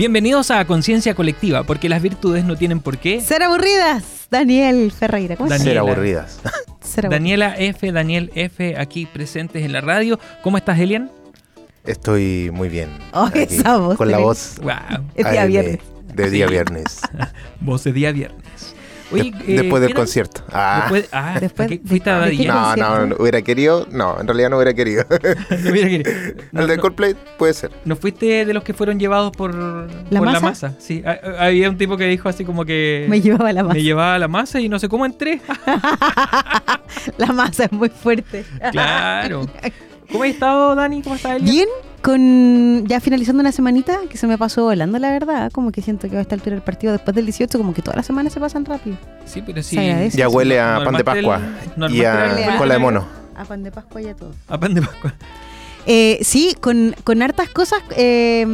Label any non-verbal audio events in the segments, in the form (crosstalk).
Bienvenidos a Conciencia Colectiva, porque las virtudes no tienen por qué. Ser aburridas. Daniel Ferreira, ¿cómo estás? (laughs) Ser aburridas. Daniela F, Daniel F, aquí presentes en la radio. ¿Cómo estás, Elian? Estoy muy bien. Oh, aquí, esa voz Con la voz Wow, Es día AM viernes. de día viernes. (laughs) voz de día viernes. Oye, De- eh, después del concierto. Ah. Después, ah, (laughs) Después ¿a qué de- fuiste a de Daddy no, no, no, hubiera querido. No, en realidad no hubiera querido. (laughs) No, mira que- (laughs) no, El de no- Coldplay puede ser. ¿No fuiste de los que fueron llevados por la, por la masa? Sí, había un tipo que dijo así como que Me llevaba la masa. me llevaba la masa y no sé cómo entré. la masa es muy fuerte. claro. ¿Cómo has estado, Dani? ¿Cómo estás? Bien, con ya finalizando una semanita que se me pasó volando, la verdad. Como que siento que a esta altura del partido, después del 18, como que todas las semanas se pasan rápido. Sí, pero sí. Agradece. Ya huele ¿No a pan de el- Pascua y a cola de mono. A pan de Pascua y a todo. A pan de Pascua. Eh, sí, con, con hartas cosas, eh,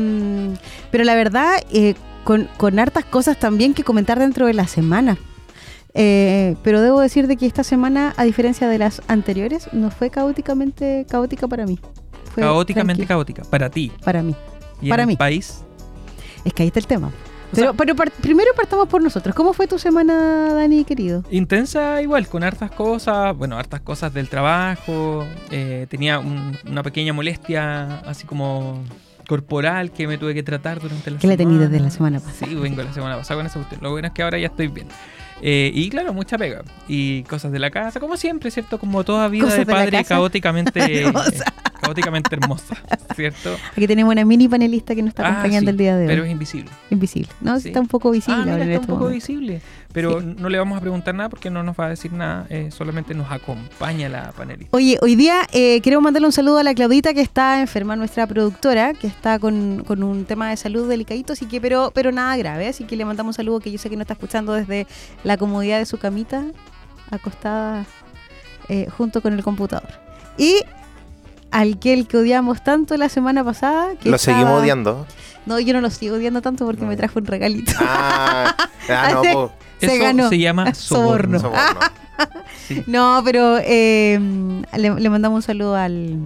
pero la verdad, eh, con, con hartas cosas también que comentar dentro de la semana. Eh, pero debo decir de que esta semana, a diferencia de las anteriores, no fue caóticamente caótica para mí. Fue Caóticamente tranquila caótica. Para ti. Para mí. Y Para en mí. el país. Es que ahí está el tema. O Pero, sea, pero par- primero partamos por nosotros. ¿Cómo fue tu semana, Dani, querido? intensa igual, con hartas cosas, bueno, hartas cosas del trabajo, eh, tenía un- una pequeña molestia así como corporal que me tuve que tratar durante la Que la semana. tení desde la semana pasada. Sí, vengo la semana pasada con esa cuestión. Lo bueno es que ahora ya estoy bien. Eh, y claro, mucha pega. Y cosas de la casa, como siempre, ¿cierto? Como toda vida de padre caóticamente (laughs) Hermosa. caóticamente hermosa, ¿cierto? Aquí tenemos una mini panelista que nos está Ah, acompañando sí, el día de hoy. Pero es invisible. Invisible. No, Sí. está un poco visible Ah, mira, está un este poco momento. visible. Pero Sí. no le vamos a preguntar nada porque no nos va a decir nada. eh, solamente nos acompaña la panelista. Oye, hoy día eh, queremos mandarle un saludo a la Claudita que está enferma, nuestra productora, que está con, con un tema de salud delicadito, así que, pero, pero nada grave, así que le mandamos un saludo que yo sé que nos está escuchando desde la comodidad de su camita, acostada eh, junto con el computador. Y al que el que odiamos tanto la semana pasada. Que Lo estaba- seguimos odiando. No, yo no lo sigo odiando tanto porque No. me trajo un regalito. Ah, (laughs) ah no, po. Se Eso ganó. se llama (laughs) soborno. Soborno. Soborno. Sí. (laughs) No, pero eh, le, le mandamos un saludo al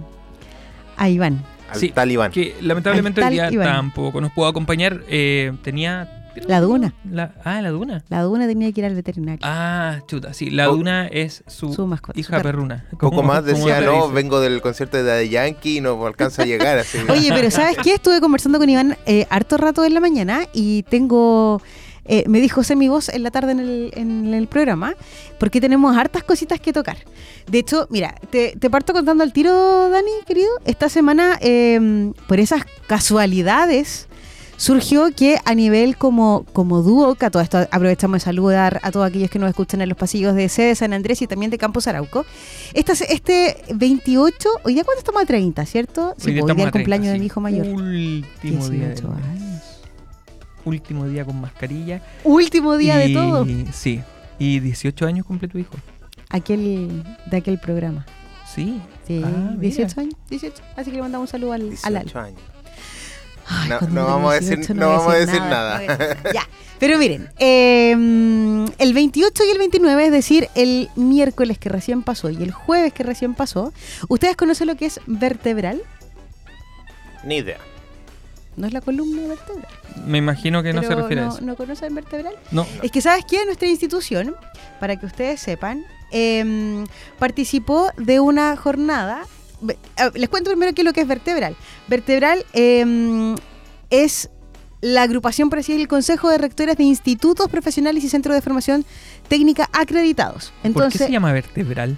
a Iván. Al Sí, talibán. Que lamentablemente Al hoy día Iván. tampoco nos pudo acompañar. eh, tenía. La duna. La- ah, la duna. La duna tenía que ir al veterinario. Ah, chuta, sí. La duna es su, su mascota. su hija perro. perruna. Poco más decía, no, dice. vengo del concierto de Daddy Yankee y no alcanzo a llegar. Así. Oye, pero ¿sabes qué? Estuve conversando con Iván eh, harto rato en la mañana y tengo. eh, me dijo mi voz en la tarde en el, en el programa, porque tenemos hartas cositas que tocar. De hecho, mira, te, te parto contando al tiro, Dani, querido. Esta semana, eh, por esas casualidades, surgió que a nivel como, como dúo, que a todo esto aprovechamos de saludar a todos aquellos que nos escuchan en los pasillos de sede de San Andrés y también de Campos Arauco. Esta, este 28, hoy día cuánto estamos a 30, ¿cierto? Sí, Hoy día pues, hoy día el a 30, cumpleaños de mi hijo mayor. Último día. del 18 mes. años. Último día con mascarilla. Último día Y- de todo. Sí. Y 18 años cumple tu hijo. Aquel, de aquel programa. Sí. Sí, Ah, mira. 18 años. 18. Así que le mandamos un saludo al, al Ale. 18 años. Ay, No- vamos a decir- 18 no vamos a decir nada. decir- Ya. (laughs) Pero miren, eh, el 28 y el 29, es decir, el miércoles que recién pasó y el jueves que recién pasó, ¿ustedes conocen lo que es vertebral? Ni idea. No es la columna vertebral. Me imagino que no se refiere a no, eso. ¿No conocen vertebral? No. Es que, ¿sabes qué? Nuestra institución, para que ustedes sepan, em, participó de una jornada. Les cuento primero qué es lo que es vertebral. Vertebral em, es la agrupación, por así el Consejo de Rectores de Institutos Profesionales y Centros de Formación Técnica acreditados. ¿Por qué Entonces, se llama vertebral?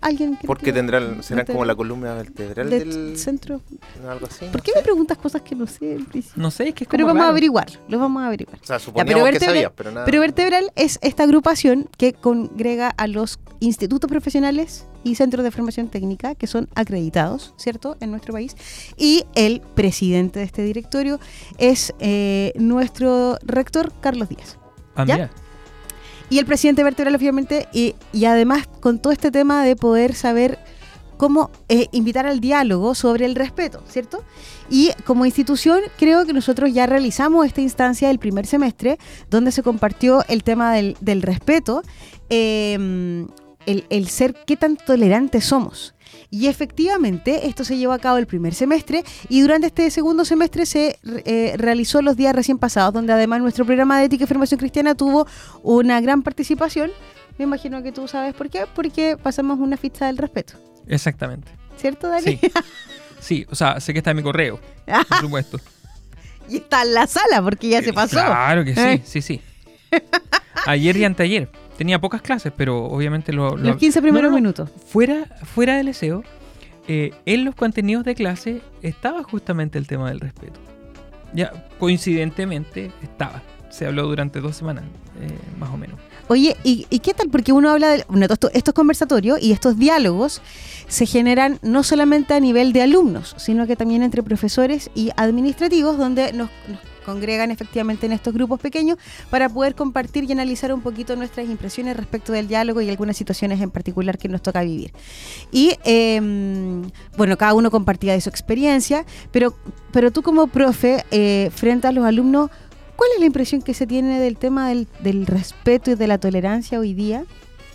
Alguien que Porque tendrán, serán como la columna vertebral del del. centro. Algo así. ¿Por no qué sé. me preguntas cosas que no sé en principio? No sé, es que es Pero como vamos a averiguar, lo vamos a averiguar. O sea, pero suponíamos que vertebral- sabías, pero nada. Pero Vertebral es esta agrupación que congrega a los institutos profesionales y centros de formación técnica que son acreditados, ¿cierto?, en nuestro país. Y el presidente de este directorio es eh, nuestro rector, Carlos Díaz. Ah, ¿Ya? mira. Y el presidente vertebral, obviamente, y, y además con todo este tema de poder saber cómo eh, invitar al diálogo sobre el respeto, ¿cierto? Y como institución, creo que nosotros ya realizamos esta instancia del primer semestre, donde se compartió el tema del, del respeto, eh, el, el ser qué tan tolerantes somos. Y efectivamente, esto se llevó a cabo el primer semestre y durante este segundo semestre se eh, realizó los días recién pasados, donde además nuestro programa de ética y formación cristiana tuvo una gran participación. Me imagino que tú sabes por qué, porque pasamos una ficha del respeto. Exactamente. ¿Cierto, Dani? Sí. Sí, o sea, sé que está en mi correo, por (laughs) supuesto. y está en la sala porque ya se pasó. Claro que sí, Eh. sí, sí. Ayer y anteayer. Tenía pocas clases, pero obviamente lo... lo- Los 15 primeros No, no, no. minutos. Fuera, fuera del SEO, eh, en los contenidos de clase estaba justamente el tema del respeto. Ya, coincidentemente, estaba. Se habló durante dos semanas, eh, más o menos. Oye, ¿y, y qué tal? Porque uno habla de bueno, esto- estos conversatorios y estos diálogos se generan no solamente a nivel de alumnos, sino que también entre profesores y administrativos, donde nos, nos congregan efectivamente en estos grupos pequeños para poder compartir y analizar un poquito nuestras impresiones respecto del diálogo y algunas situaciones en particular que nos toca vivir. Y eh, bueno, cada uno compartía de su experiencia, pero, pero tú como profe, eh, frente a los alumnos, ¿Cuál es la impresión que se tiene del tema del respeto y de la tolerancia hoy día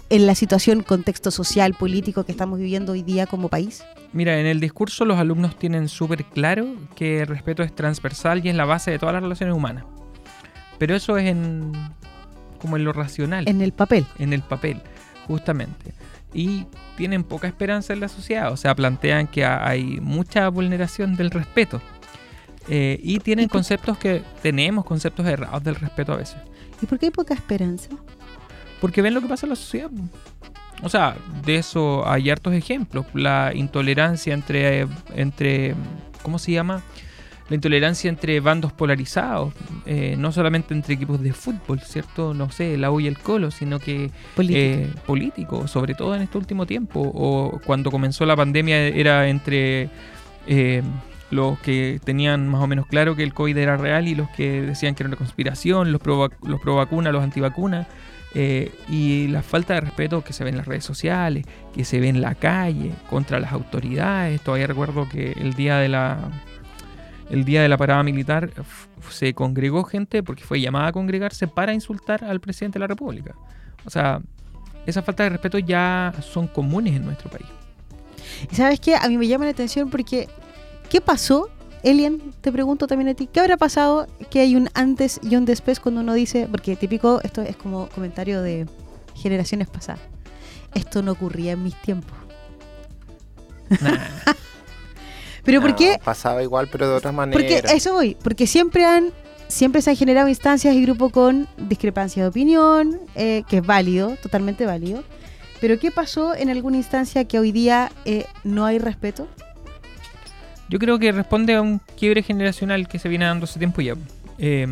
en la situación, contexto social, político que estamos viviendo hoy día como país? Mira, en el discurso los alumnos tienen súper claro que el respeto es transversal y es la base de todas las relaciones humanas. Pero eso es en como en lo racional, en, En el papel. el papel, justamente. Y tienen poca esperanza en la sociedad, o sea, plantean que ha- hay mucha vulneración del respeto. Eh, y tienen conceptos que tenemos conceptos errados del respeto a veces. ¿Y por qué hay poca esperanza? Porque ven lo que pasa en la sociedad. O sea, de eso hay hartos ejemplos. La intolerancia entre, entre ¿cómo se llama? La intolerancia entre bandos polarizados. eh, no solamente entre equipos de fútbol, ¿cierto? No sé, la U y el Colo, sino que Política. eh, político, sobre todo en este último tiempo. O cuando comenzó la pandemia era entre eh, los que tenían más o menos claro que el COVID era real y los que decían que era una conspiración, los pro, los pro vacuna, los antivacunas. Eh, y la falta de respeto que se ve en las redes sociales, que se ve en la calle, contra las autoridades. Todavía recuerdo que el día de la el día de la parada militar se congregó gente porque fue llamada a congregarse para insultar al presidente de la República. O sea, esas faltas de respeto ya son comunes en nuestro país. ¿Y sabes qué? A mí me llama la atención porque ¿qué pasó? Elian, te pregunto también a ti, ¿qué habrá pasado que hay un antes y un después cuando uno dice, porque típico, esto es como comentario de generaciones pasadas, esto no ocurría en mis tiempos. Nah. (laughs) ¿Pero por No, qué? Pasaba igual, pero de otras maneras. Porque eso voy, porque siempre han siempre se han generado instancias y grupos con discrepancia de opinión, eh, que es válido, totalmente válido. Pero ¿qué pasó en alguna instancia que hoy día eh, no hay respeto? Yo creo que responde a un quiebre generacional que se viene dando hace tiempo ya. Eh,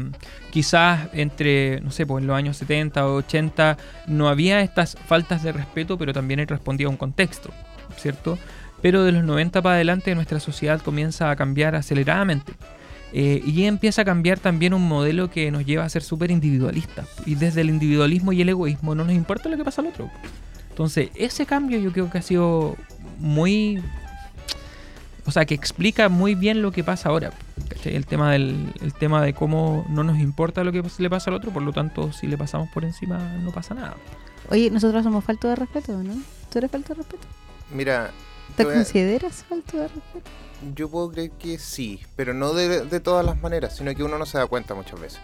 quizás entre, no sé, pues en los años 70 o 80 no había estas faltas de respeto, pero también él respondía a un contexto, ¿cierto? Pero de los 90 para adelante nuestra sociedad comienza a cambiar aceleradamente. Eh, y empieza a cambiar también un modelo que nos lleva a ser súper individualistas. Y desde el individualismo y el egoísmo no nos importa lo que pasa al otro. Entonces, ese cambio yo creo que ha sido muy o sea, que explica muy bien lo que pasa ahora. ¿cachai? El tema, del, el tema de cómo no nos importa lo que le pasa al otro, por lo tanto, si le pasamos por encima, no pasa nada. Oye, nosotros somos falto de respeto, ¿no? ¿Tú eres falto de respeto? Mira, ¿Te a- consideras falto de respeto? yo puedo creer que sí, pero no de, de todas las maneras, sino que uno no se da cuenta muchas veces.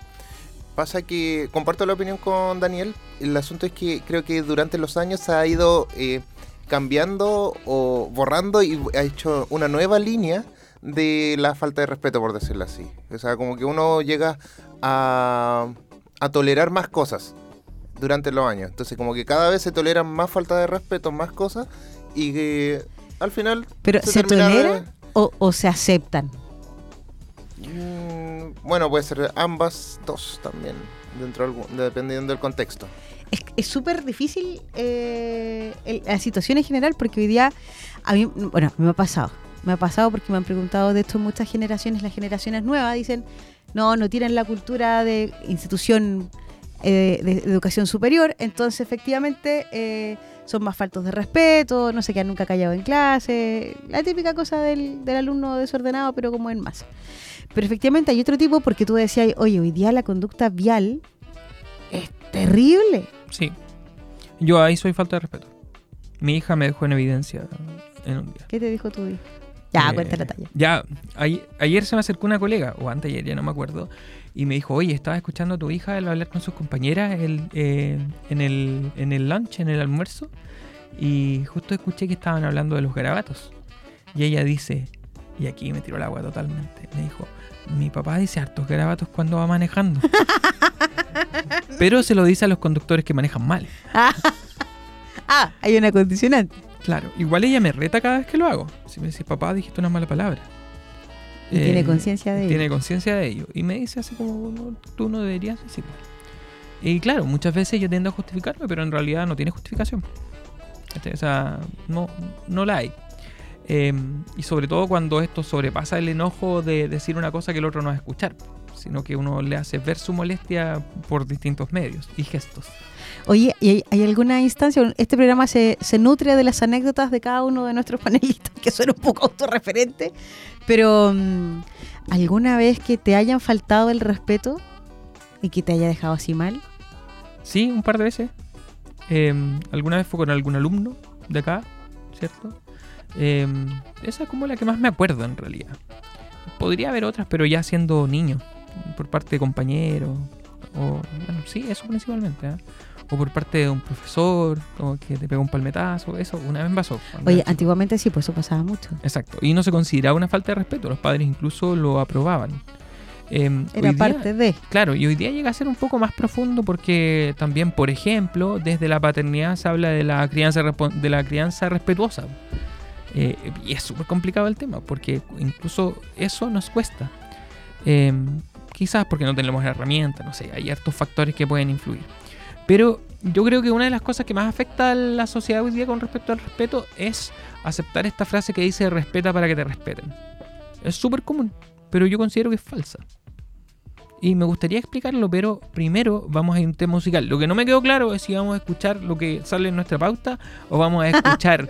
Pasa que comparto la opinión con Daniel. El asunto es que creo que durante los años se ha ido eh, cambiando o borrando y ha hecho una nueva línea de la falta de respeto, por decirlo así. O sea, como que uno llega a, a tolerar más cosas durante los años. Entonces, como que cada vez se toleran más falta de respeto, más cosas y que al final... ¿Pero se, termina de- tolera o, o se aceptan? Mm, bueno, puede ser ambas dos también, dentro de algún- dependiendo del contexto. Es súper difícil eh, el- la situación en general porque hoy día, a mí, bueno, me ha pasado. Me ha pasado porque me han preguntado de esto muchas generaciones, las generaciones nuevas dicen, no, no tienen la cultura de institución eh, de, de educación superior, entonces efectivamente eh, son más faltos de respeto, no se quedan nunca callados en clase, la típica cosa del, del alumno desordenado, pero como en masa. Pero efectivamente hay otro tipo porque tú decías, oye, hoy día la conducta vial es terrible. Sí. Yo ahí soy falta de respeto. Mi hija me dejó en evidencia En un día. ¿Qué te dijo tu hija? Ya, Eh, cuenta la talla. Ya, ay- ayer se me acercó una colega, o antes ayer, ya no me acuerdo, y me dijo, oye, estaba escuchando a tu hija hablar con sus compañeras el, eh, en, el, en el lunch, en el almuerzo, y justo escuché que estaban hablando de los garabatos. Y ella dice, y aquí me tiró el agua totalmente, me dijo, mi papá dice hartos garabatos cuando va manejando. (laughs) Pero se lo dice a los conductores que manejan mal. (laughs) Ah, hay una condicionante. Claro, igual ella me reta cada vez que lo hago. Si me dice, papá, dijiste una mala palabra. Y tiene Eh, conciencia de ello. Tiene conciencia de ello. Y me dice así como, "No, tú no deberías decirlo. Y claro, muchas veces yo tiendo a justificarme, pero en realidad no tiene justificación. O sea, no, no la hay. Eh, y sobre todo cuando esto sobrepasa el enojo de decir una cosa que el otro no va a escuchar, sino que uno le hace ver su molestia por distintos medios y gestos. Oye, ¿y hay, alguna instancia? Este programa se, se nutre de las anécdotas de cada uno de nuestros (laughs) panelistas, que son un poco autorreferentes, pero mm, ¿alguna vez que te hayan faltado el respeto y que te haya dejado así mal? Sí, un par de veces. Eh, alguna vez fue con algún alumno de acá, ¿cierto? Eh, esa es como la que más me acuerdo en realidad. Podría haber otras, pero ya siendo niño, por parte de compañeros, o bueno, sí, eso principalmente, ¿eh? O por parte de un profesor, o que te pegó un palmetazo, eso una vez pasó. Oye, antiguamente sí, pues eso pasaba mucho. Exacto, y no se consideraba una falta de respeto, los padres incluso lo aprobaban. Eh, Era día- parte de... Claro, y hoy día llega a ser un poco más profundo porque también, por ejemplo, desde la paternidad se habla de la crianza, de la crianza respetuosa. Eh, y es súper complicado el tema porque incluso eso nos cuesta. Eh, quizás porque no tenemos herramientas, no sé, hay hartos factores que pueden influir. Pero yo creo que una de las cosas que más afecta a la sociedad hoy día con respecto al respeto es aceptar esta frase que dice respeta para que te respeten. Es súper común, pero yo considero que es falsa. Y me gustaría explicarlo, pero primero vamos a ir a un tema musical. Lo que no me quedó claro es si vamos a escuchar lo que sale en nuestra pauta o vamos a (laughs) escuchar,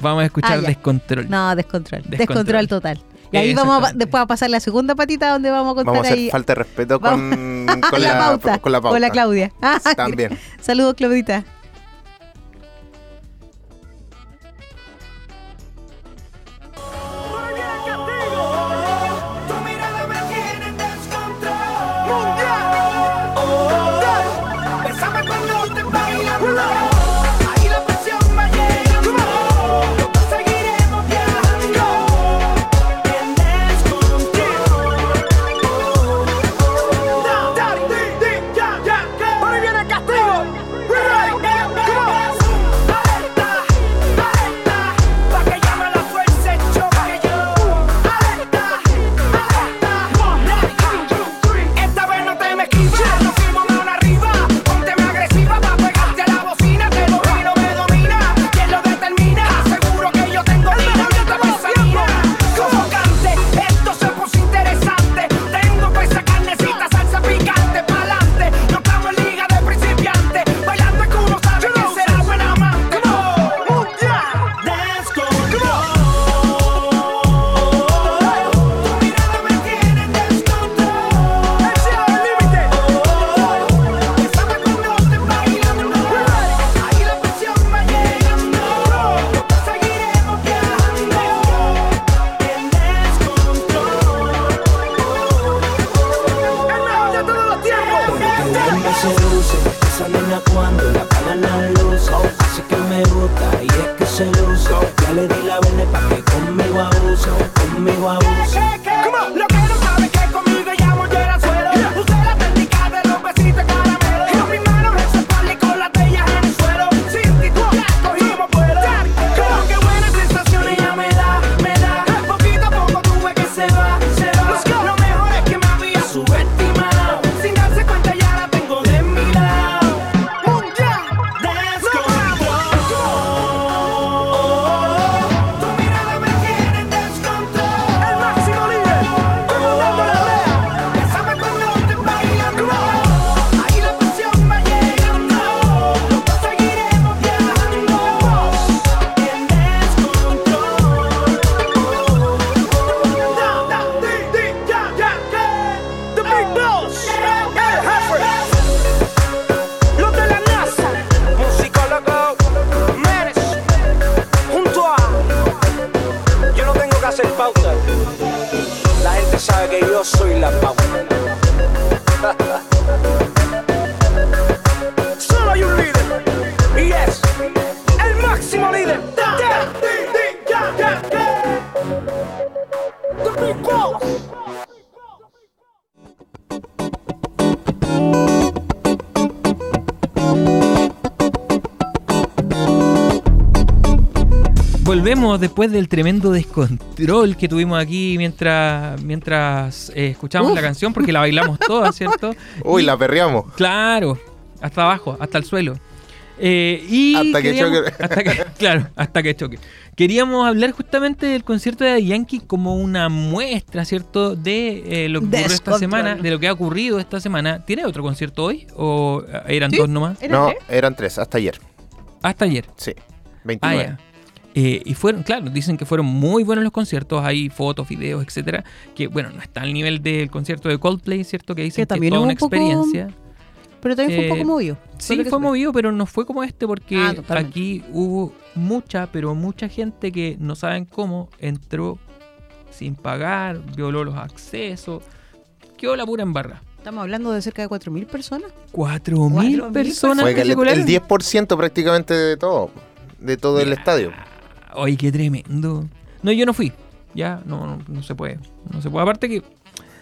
vamos a escuchar Ah. Descontrol. No, descontrol. Descontrol, Descontrol. total. Y ahí vamos a, después a pasar la segunda patita donde vamos a contar Vamos a hacer ahí falta de respeto con, con, (laughs) la, la, pauta, con la pauta. Con la Claudia. (laughs) Ah, También. (laughs) Saludos, Claudita. La gente sabe que yo soy la pauta. Volvemos después del tremendo descontrol que tuvimos aquí mientras mientras eh, escuchamos Uf. la canción, porque la bailamos (laughs) toda, ¿cierto? Uy, Y- la perreamos. Claro, hasta abajo, hasta el suelo. Eh, y Hasta que choque. (laughs) hasta que- claro, hasta que choque. Queríamos hablar justamente del concierto de Yankee como una muestra, ¿cierto? De eh, lo que ocurrió esta semana, de lo que ha ocurrido esta semana. ¿Tiene otro concierto hoy? ¿O eran Sí. dos nomás? ¿Era No, tres? eran tres, hasta ayer. Hasta ayer. Sí, Ah, 29. Eh, y fueron, claro, dicen que fueron muy buenos los conciertos, hay fotos, videos, etcétera, que bueno, no está al nivel del concierto de Coldplay, ¿cierto? Que dicen Que también toda una un poco- experiencia. Pero también fue un Eh, poco movido. Sí, fue movido, pero no fue como este porque Ah, aquí hubo mucha, pero mucha gente que no saben cómo entró sin pagar, violó los accesos, quedó la pura embarra. Estamos hablando de cerca de 4.000 personas. Cuatro mil 4.000 personas Fue que el, el 10% prácticamente de todo, de todo el estadio. Ay, qué tremendo. No, yo no fui. Ya, no, no, no se puede. No se puede. Aparte que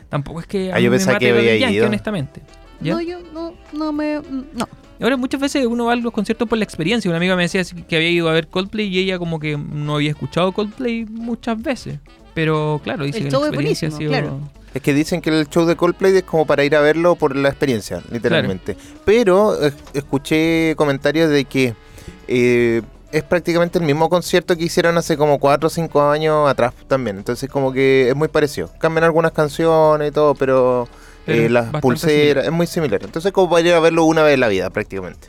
tampoco es que a Ah, mí yo pensaba mate que había Yankee, ido. honestamente. ¿Ya? No, yo no, no me. No. Ahora, muchas veces uno va a los conciertos por la experiencia. Una amiga me decía que había ido a ver Coldplay y ella como que no había escuchado Coldplay muchas veces. Pero claro, dice El que show la es experiencia ha sido... buenísimo, claro. Es que dicen que el show de Coldplay es como para ir a verlo por la experiencia, literalmente. Pero eh, escuché comentarios de que eh, es prácticamente el mismo concierto que hicieron hace como 4 o 5 años atrás también. Entonces como que es muy parecido. Cambian algunas canciones y todo, pero, Pero eh, las pulseras similar. es muy similar. Entonces como para ir a verlo una vez en la vida prácticamente.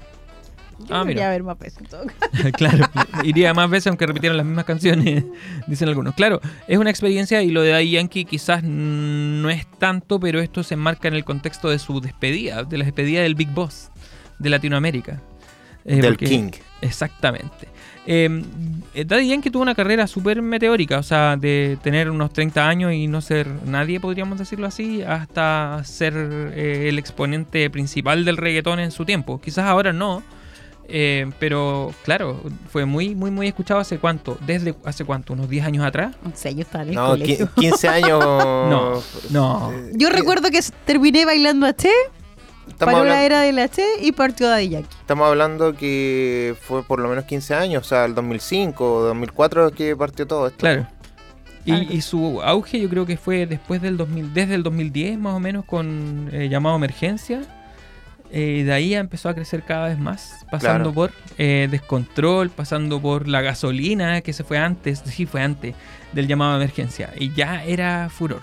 Yo Ah, mira. ver más veces en todo caso. (laughs) claro, iría más veces aunque repitieran las mismas canciones, (laughs) dicen algunos. Claro, es una experiencia y lo de Daddy Yankee quizás no es tanto, pero esto se enmarca en el contexto de su despedida, de la despedida del Big Boss de Latinoamérica. Eh, Del porque- King. Exactamente. Eh, Daddy Yankee tuvo una carrera súper meteórica, o sea, de tener unos 30 años y no ser nadie, podríamos decirlo así, hasta ser eh, el exponente principal del reggaetón en su tiempo. Quizás ahora no, eh, pero claro, fue muy, muy, muy escuchado hace cuánto, desde hace cuánto, unos 10 años atrás. No sé, yo estaba en el No, colegio. qui- 15 años. (laughs) No, no. Yo recuerdo que terminé bailando H, Estamos paró la era del H y partió Daddy Yankee. estamos hablando que fue por lo menos 15 años, o sea, el 2005 o 2004 que partió todo esto. Claro. Y, y su auge yo creo que fue después del 2000, desde el 2010 más o menos con eh, llamado emergencia. Eh, de ahí empezó a crecer cada vez más, pasando Claro. por eh, descontrol, pasando por la gasolina, que se fue antes, sí fue antes del llamado de emergencia. Y ya era furor.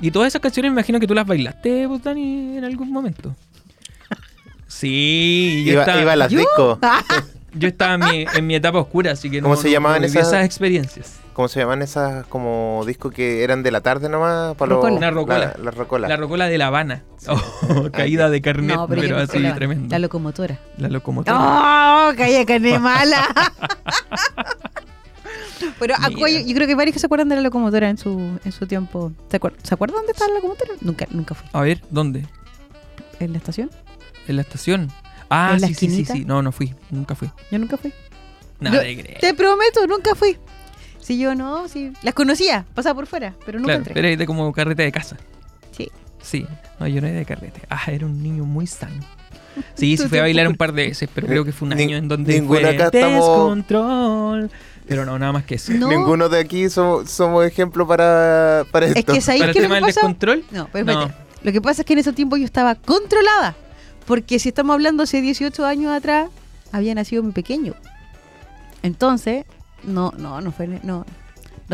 Y todas esas canciones me imagino que tú las bailaste, Dani, en algún momento. Sí, yo Iba, estaba, iba a las discos. (laughs) Ah, yo estaba en mi, en mi etapa oscura, así que ¿Cómo no, se llamaban no viví esas- esas experiencias. ¿Cómo se llaman esas como discos que eran de la tarde nomás? Para los-. Una rocola. La, la rocola. La rocola de La Habana. Oh, (laughs) caída de carnet, no, pero, así la, tremendo. la locomotora. La locomotora. ¡Oh! ¡Calla, carne mala! (laughs) Pero Mira. yo, yo creo que varios que se acuerdan de la locomotora en su, en su tiempo. ¿Se, acuer- ¿Se acuerdan dónde estaba la locomotora? Nunca, nunca fui. A ver, ¿dónde? ¿En la estación? ¿En la estación? Ah, ¿En la sí, sí, sí, sí. No, no fui. Nunca fui. Yo nunca fui. Nada Yo- de creer. Te prometo, nunca fui. Si yo no, sí. Las conocía, pasaba por fuera, pero nunca Claro, entré. pero es de como carrete de casa. Sí. Sí. No, yo no era de carrete. Ah, era un niño muy sano. (laughs) Sí, sí fui a bailar un par de veces, pero creo que fue un Ni- año en donde ninguno fue acá estamos- descontrol. Pero no, nada más que eso. No. Ninguno de aquí somos, somos ejemplo para, para Es esto. que ¿sabéis ¿Para el es tema del descontrol? No, pero No. espérate. Lo que pasa es que en ese tiempo yo estaba controlada. Porque si estamos hablando hace 18 años atrás, había nacido mi pequeño. Entonces, no, no, no fue, no, no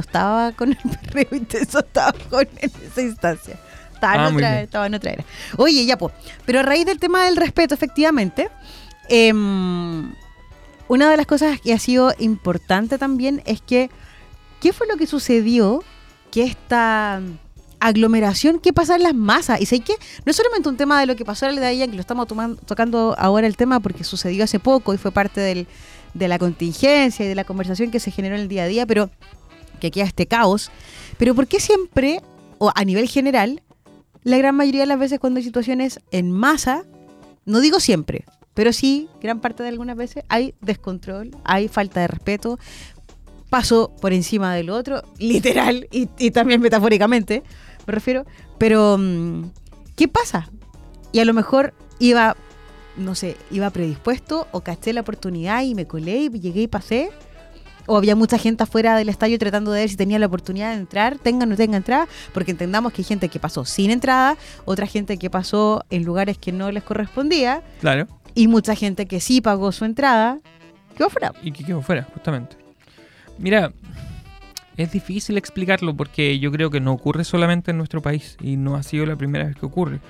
estaba con el perreo (laughs) intenso, estaba con en esa instancia. Estaba, Ah, en muy otra, estaba en otra era. Oye, ya pues. Pero a raíz del tema del respeto, efectivamente, em, una de las cosas que ha sido importante también es que, ¿qué fue lo que sucedió? Que esta aglomeración que pasa en las masas. Y sé que no es solamente un tema de lo que pasó en el de que lo estamos tomando- tocando ahora el tema porque sucedió hace poco y fue parte de la contingencia y de la conversación que se generó en el día a día, pero que queda este caos. Pero ¿por qué siempre, o a nivel general, la gran mayoría de las veces cuando hay situaciones en masa, no digo siempre, pero sí, gran parte de algunas veces hay descontrol, hay falta de respeto, paso por encima del otro, literal y también metafóricamente, me refiero. Pero, mm, ¿qué pasa? Y a lo mejor iba, no sé, iba predispuesto o caché la oportunidad y me colé y llegué y pasé. O había mucha gente afuera del estadio tratando de ver si tenía la oportunidad de entrar, tenga o no tenga entrada, porque entendamos que hay gente que pasó sin entrada, otra gente que pasó en lugares que no les correspondía, Claro. y mucha gente que sí pagó su entrada, quedó fuera. Y que quedó fuera, justamente. Mira, es difícil explicarlo porque yo creo que no ocurre solamente en nuestro país y no ha sido la primera vez que ocurre.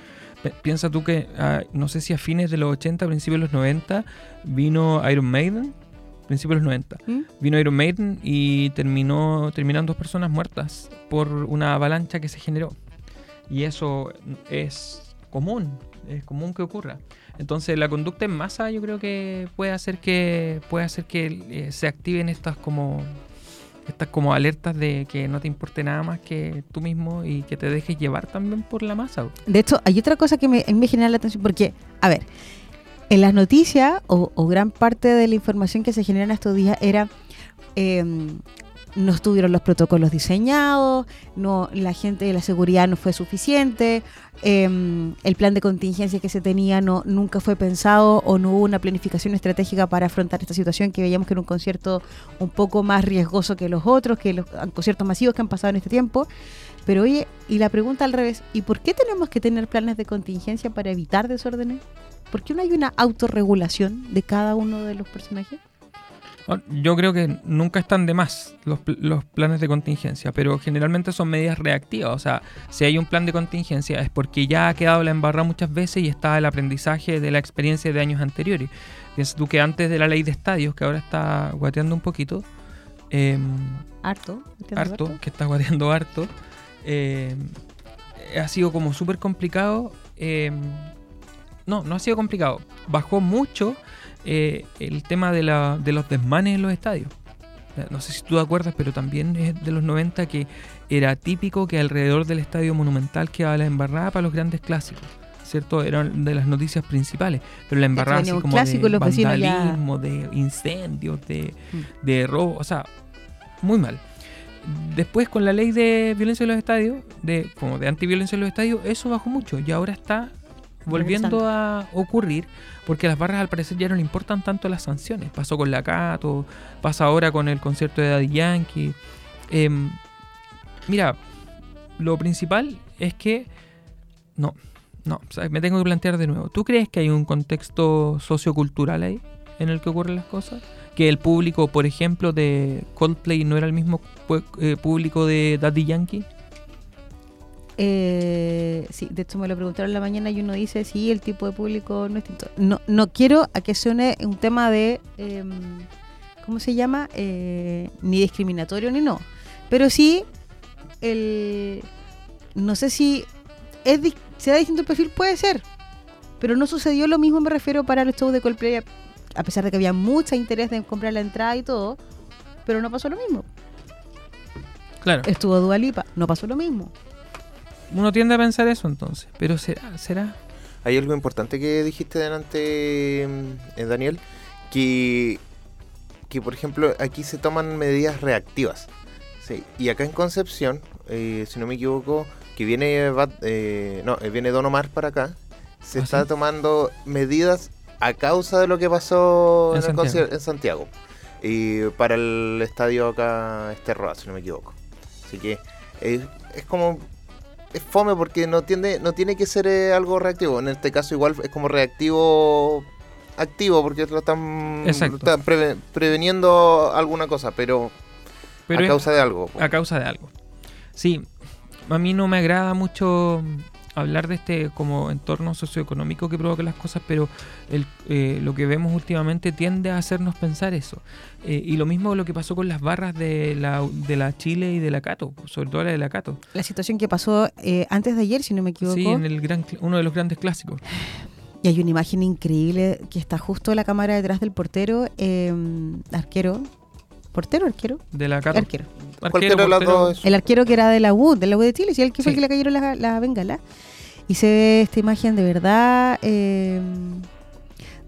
Piensa tú que, ah, no sé si a fines de los 80, principios de los 90, vino Iron Maiden, principios de los 90. ¿Mm? Vino Iron Maiden y terminó, terminaron dos personas muertas por una avalancha que se generó. Y eso es común, es común que ocurra. Entonces la conducta en masa yo creo que puede hacer que puede hacer que eh, se activen estas como estas como alertas de que no te importe nada más que tú mismo y que te dejes llevar también por la masa. De hecho, hay otra cosa que me, me genera la atención, porque, a ver, en las noticias, o, gran parte de la información que se genera en estos días era, eh, no estuvieron los protocolos diseñados, no la gente de la seguridad no fue suficiente, eh, el plan de contingencia que se tenía no nunca fue pensado o no hubo una planificación estratégica para afrontar esta situación que veíamos que era un concierto un poco más riesgoso que los otros, que los conciertos masivos que han pasado en este tiempo. Pero oye, y la pregunta al revés, ¿y por qué tenemos que tener planes de contingencia para evitar desórdenes? ¿Por qué no hay una autorregulación de cada uno de los personajes? Ah, Yo creo que nunca están de más los, los planes de contingencia, pero generalmente son medidas reactivas. O sea, si hay un plan de contingencia es porque ya ha quedado la embarrada muchas veces y está el aprendizaje de la experiencia de años anteriores. Piensa tú que antes de la ley de estadios, que ahora está guateando un poquito, em, Harto. ¿entiendes, harto, que está guateando harto, eh, ha sido como súper complicado. eh, no, no ha sido complicado. Bajó mucho eh, el tema de, la, de los desmanes en los estadios. No sé si tú te acuerdas, pero también es de los 90 que era típico que alrededor del estadio monumental quedaba la embarrada para los grandes clásicos. ¿Cierto? Eran de las noticias principales. Pero la embarrada así como clásico de vecinos ya- vandalismo, de incendios, de, Mm. de robo. O sea, muy mal. Después con la ley de violencia en los estadios, de como de antiviolencia en los estadios, eso bajó mucho y ahora está volviendo a ocurrir porque a las barras al parecer ya no le importan tanto las sanciones. Pasó con la Cato, pasa ahora con el concierto de Daddy Yankee. Em, mira, lo principal es que no, no, o sea, me tengo que plantear de nuevo. ¿Tú crees que hay un contexto sociocultural ahí en el que ocurren las cosas? Que el público, por ejemplo, de Coldplay no era el mismo eh, público de Daddy Yankee. Eh, sí, de hecho me lo preguntaron en la mañana y uno dice, sí, el tipo de público no es distinto. No, no quiero a que suene un tema de, em, ¿cómo se llama? Eh, ni discriminatorio ni no. Pero sí, el, no sé si es será distinto el perfil, puede ser. Pero no sucedió lo mismo, me refiero, para el show de Coldplay, a- a pesar de que había mucho interés en comprar la entrada y todo. Pero no pasó lo mismo. Claro. Estuvo Dualipa, no pasó lo mismo. Uno tiende a pensar eso entonces. Pero será, será. Hay algo importante que dijiste delante, mm, eh, Daniel, que, que por ejemplo aquí se toman medidas reactivas. Sí, y acá en Concepción, eh, si no me equivoco, que viene, eh, no, eh, viene Don Omar para acá, se ¿Ah, está sí? tomando medidas a causa de lo que pasó En Santiago. en Santiago. Y para el estadio acá Esterroa, si no me equivoco. Así que eh, es como es fome porque no tiende, no tiene que ser eh, algo reactivo. En este caso igual es como reactivo activo porque lo están, están preve- preveniendo alguna cosa, pero, Pero a causa de algo. a causa de algo. Sí, a mí no me agrada mucho hablar de este como entorno socioeconómico que provoca las cosas, pero el, eh, lo que vemos últimamente tiende a hacernos pensar eso. Eh, y lo mismo lo que pasó con las barras de la, de la Chile y de la Cato, sobre todo la de la Cato. La situación que pasó eh, antes de ayer, si no me equivoco. Sí, en el gran, uno de los grandes clásicos. Y hay una imagen increíble que está justo la cámara detrás del portero, eh, arquero. ¿Portero arquero? De la Cato. Arquero. Cualquiera portero. dos. El arquero que era de la U, de la U de Chile, sí, el que fue el que le cayeron las la bengalas. Y se ve esta imagen de verdad, eh,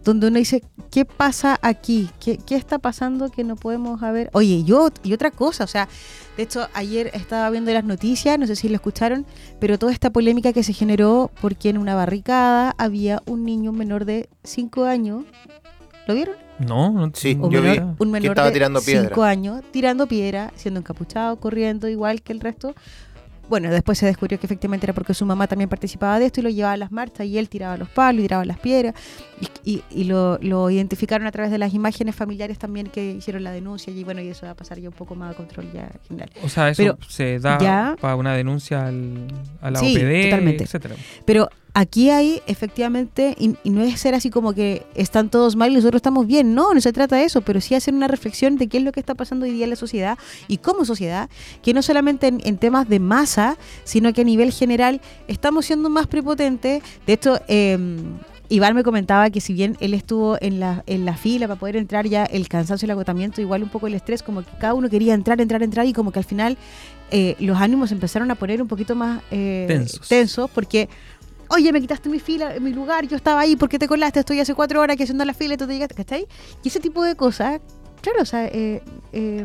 donde uno dice, ¿qué pasa aquí? ¿Qué, qué está pasando que no podemos ver? Oye, yo, y otra cosa, o sea, de hecho, ayer estaba viendo las noticias, no sé si lo escucharon, pero toda esta polémica que se generó porque en una barricada había un niño menor de 5 años. ¿Lo vieron? No, no Sí, Un yo vi. menor, un menor estaba de tirando 5 piedra. años tirando piedra, siendo encapuchado, corriendo igual que el resto. Bueno, después se descubrió que efectivamente era porque su mamá también participaba de esto y lo llevaba a las marchas y él tiraba los palos y tiraba las piedras. Y, y- y lo, lo identificaron a través de las imágenes familiares también que hicieron la denuncia y bueno, y eso va a pasar ya un poco más a control ya general. O sea, eso Pero se da ya- para una denuncia al, a la Sí, OPD, totalmente. etcétera. Pero aquí hay efectivamente, y, y no es ser así como que están todos mal y nosotros estamos bien, no, no se trata de eso, pero sí hacer una reflexión de qué es lo que está pasando hoy día en la sociedad y como sociedad, que no solamente en, en temas de masa, sino que a nivel general estamos siendo más prepotentes. De hecho, eh, Iván me comentaba que si bien él estuvo en la, en la fila para poder entrar ya el cansancio, el agotamiento, igual un poco el estrés, como que cada uno quería entrar, entrar, entrar y como que al final eh, los ánimos empezaron a poner un poquito más eh, Tensos. tensos porque oye, me quitaste mi fila, mi lugar, yo estaba ahí, ¿por qué te colaste? Estoy hace cuatro horas que haciendo la fila y tú te llegaste, ¿cachai? Y ese tipo de cosas, claro, o sea, eh, eh,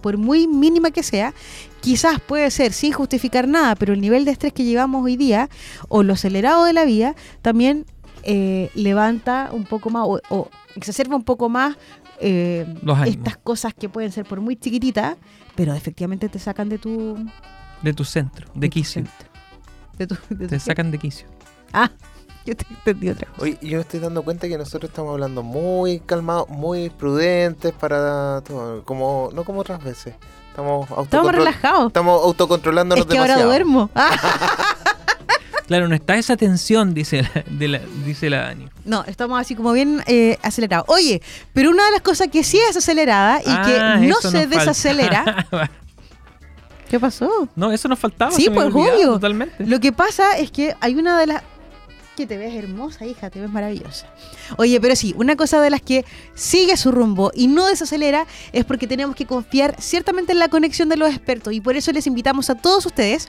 por muy mínima que sea, quizás puede ser sin justificar nada, pero el nivel de estrés que llevamos hoy día, o lo acelerado de la vida, también eh, levanta un poco más, o, o exacerba un poco más eh, estas cosas que pueden ser por muy chiquititas, pero efectivamente te sacan de tu... De tu centro, de tu quicio. centro. De tu, de Te sacan de quicio. Ah, (laughs) yo te entendí otra cosa. Oye, yo me estoy dando cuenta que nosotros estamos hablando muy calmados, muy prudentes para todo, como no como otras veces. Estamos Estamos relajados. Estamos autocontrolándonos Es que ahora demasiado. duermo. (laughs) Ah, Claro, no está esa tensión, dice la, de la- dice la Dani. no, estamos así como bien eh, acelerados. Oye, pero una de las cosas que sí es acelerada y Ah, que no se desacelera. (laughs) ¿Qué pasó? no, eso nos faltaba. Sí, pues, obvio. Totalmente. Lo que pasa es que hay una de las... Que te ves hermosa, hija, te ves maravillosa. Oye, pero sí, una cosa de las que sigue su rumbo y no desacelera es porque tenemos que confiar ciertamente en la conexión de los expertos y por eso les invitamos a todos ustedes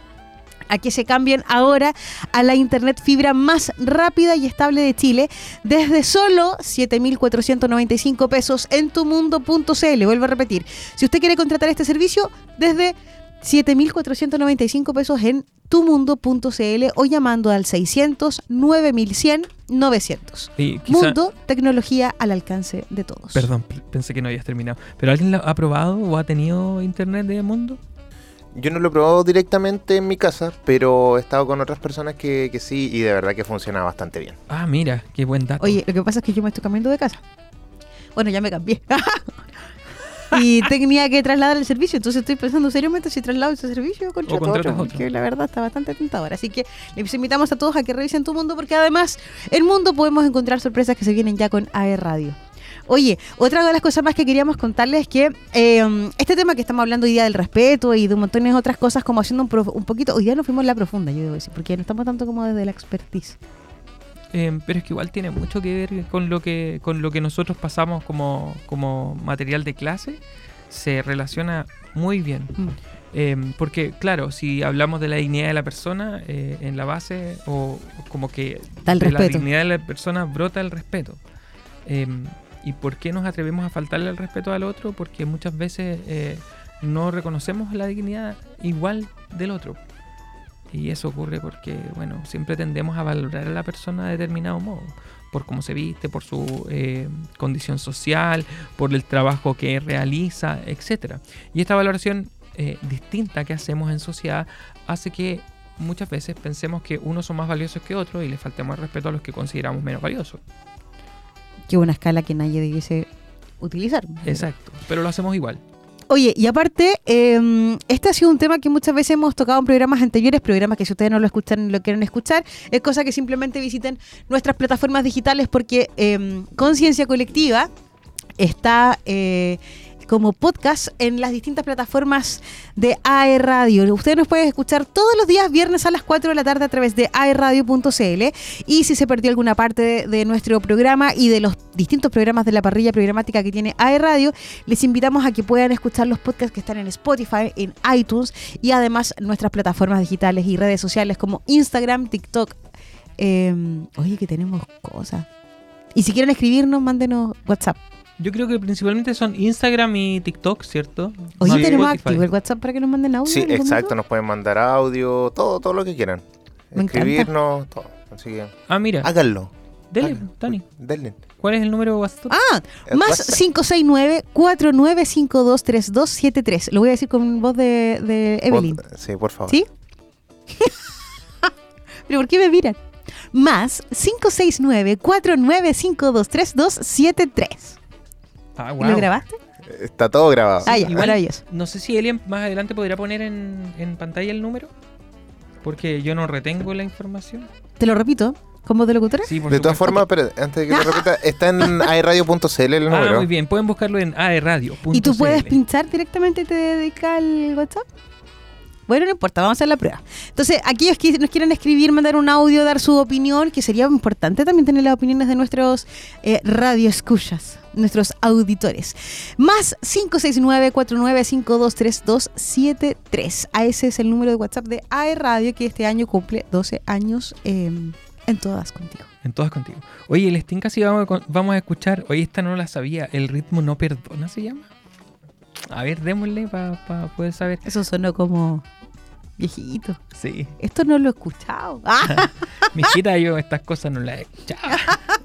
a que se cambien ahora a la internet fibra más rápida y estable de Chile desde solo 7.495 pesos en tumundo.cl. Vuelvo a repetir, si usted quiere contratar este servicio, desde 7.495 pesos en tumundo.cl o llamando al 600 9100 900. Y quizá- Mundo, tecnología al alcance de todos. Perdón, pensé que no habías terminado. ¿Pero alguien lo ha probado o ha tenido internet de mundo? Yo no lo he probado directamente en mi casa, pero he estado con otras personas que, que sí y de verdad que funciona bastante bien. Ah, mira, qué buen dato. Oye, lo que pasa es que yo me estoy cambiando de casa. Bueno, ya me cambié. (laughs) (laughs) y tenía que trasladar el servicio, entonces estoy pensando seriamente si traslado ese servicio o contrato otro, otro. porque la verdad está bastante tentador. Así que les invitamos a todos a que revisen tu mundo, porque además en Mundo podemos encontrar sorpresas que se vienen ya con AE Radio. Oye, otra de las cosas más que queríamos contarles es que eh, este tema que estamos hablando hoy día del respeto y de un montón de otras cosas, como haciendo un, un poquito, hoy día nos fuimos en la profunda, yo debo decir, porque no estamos tanto como desde la expertise. Eh, pero es que igual tiene mucho que ver con lo que con lo que nosotros pasamos como, como material de clase. Se relaciona muy bien. Mm. Eh, porque, claro, si hablamos de la dignidad de la persona, eh, en la base, o como que de la dignidad de la persona brota el respeto. Eh, ¿Y por qué nos atrevemos a faltarle el respeto al otro? Porque muchas veces eh, no reconocemos la dignidad igual del otro. Y eso ocurre porque, bueno, siempre tendemos a valorar a la persona de determinado modo. Por cómo se viste, por su eh, condición social, por el trabajo que realiza, etc. Y esta valoración eh, distinta que hacemos en sociedad hace que muchas veces pensemos que unos son más valiosos que otros y le faltemos el respeto a los que consideramos menos valiosos. que una escala que nadie debiese utilizar. Exacto. Pero lo hacemos igual. Oye, y aparte, eh, este ha sido un tema que muchas veces hemos tocado en programas anteriores, programas que si ustedes no lo escuchan, lo quieren escuchar, es cosa que simplemente visiten nuestras plataformas digitales porque eh, Conciencia Colectiva está eh, como podcast en las distintas plataformas de AE Radio. Usted nos puede escuchar todos los días viernes a las 4 de la tarde a través de aeradio.cl y si se perdió alguna parte de, nuestro programa y de los distintos programas de la parrilla programática que tiene AE Radio, les invitamos a que puedan escuchar los podcasts que están en Spotify, en iTunes y además nuestras plataformas digitales y redes sociales como Instagram, TikTok. Eh, oye, que tenemos cosas. Y si quieren escribirnos, mándenos WhatsApp. Yo creo que principalmente son Instagram y TikTok, ¿cierto? Hoy No, tenemos Spotify. activo el WhatsApp para que nos manden audio. Sí, exacto, momento. nos pueden mandar audio, todo, todo lo que quieran. Me encanta. Escribirnos, todo. Así que Ah, mira. háganlo. Dele, háganlo. Tony. Denle. ¿Cuál es el número de WhatsApp? Ah, El más WhatsApp. 569-4952-3273. Lo voy a decir con voz de, de Evelyn. Vos- Sí, por favor. ¿Sí? (laughs) ¿Pero por qué me miran? Más 569-4952-3273. Ah, ¿Y wow. ¿Lo grabaste? Está todo grabado. Ah, ya, Igual, maravilloso. No sé si Elian más adelante podrá poner en, en pantalla el número. Porque yo no retengo la información. Te lo repito, como de locutora. Sí, por de todas formas, pero antes de que lo (laughs) repita, está en aeradio.cl el Ah, número. muy bien. Pueden buscarlo en aerradio.cl. ¿Y tú puedes pinchar directamente y te dedica al WhatsApp? Bueno, no importa, vamos a hacer la prueba. Entonces, aquellos que nos quieran escribir, mandar un audio, dar su opinión, que sería importante también tener las opiniones de nuestros eh, radioescuchas, nuestros auditores. Más 569-49523273. A ese es el número de WhatsApp de AE Radio, que este año cumple 12 años eh, en todas contigo. En todas contigo. Oye, el Stinka sí vamos a, vamos a escuchar. Oye, esta no la sabía. El ritmo no perdona se llama. A ver, démosle para poder saber. Eso sonó como viejito. Sí. Esto no lo he escuchado. (laughs) Ah, Mijita, yo estas cosas no las he escuchado. (laughs)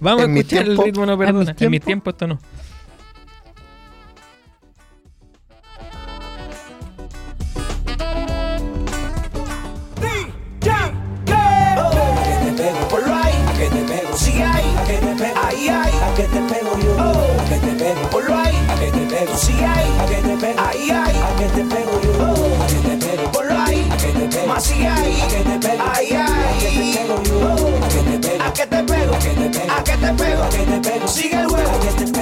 Vamos a escuchar el ritmo, no perdona. En mi tiempo esto no. si hay, que te pego, que te yo, a que te pego, por ahí, a que te pego, más si hay. Te pego, sigue el juego, que te pego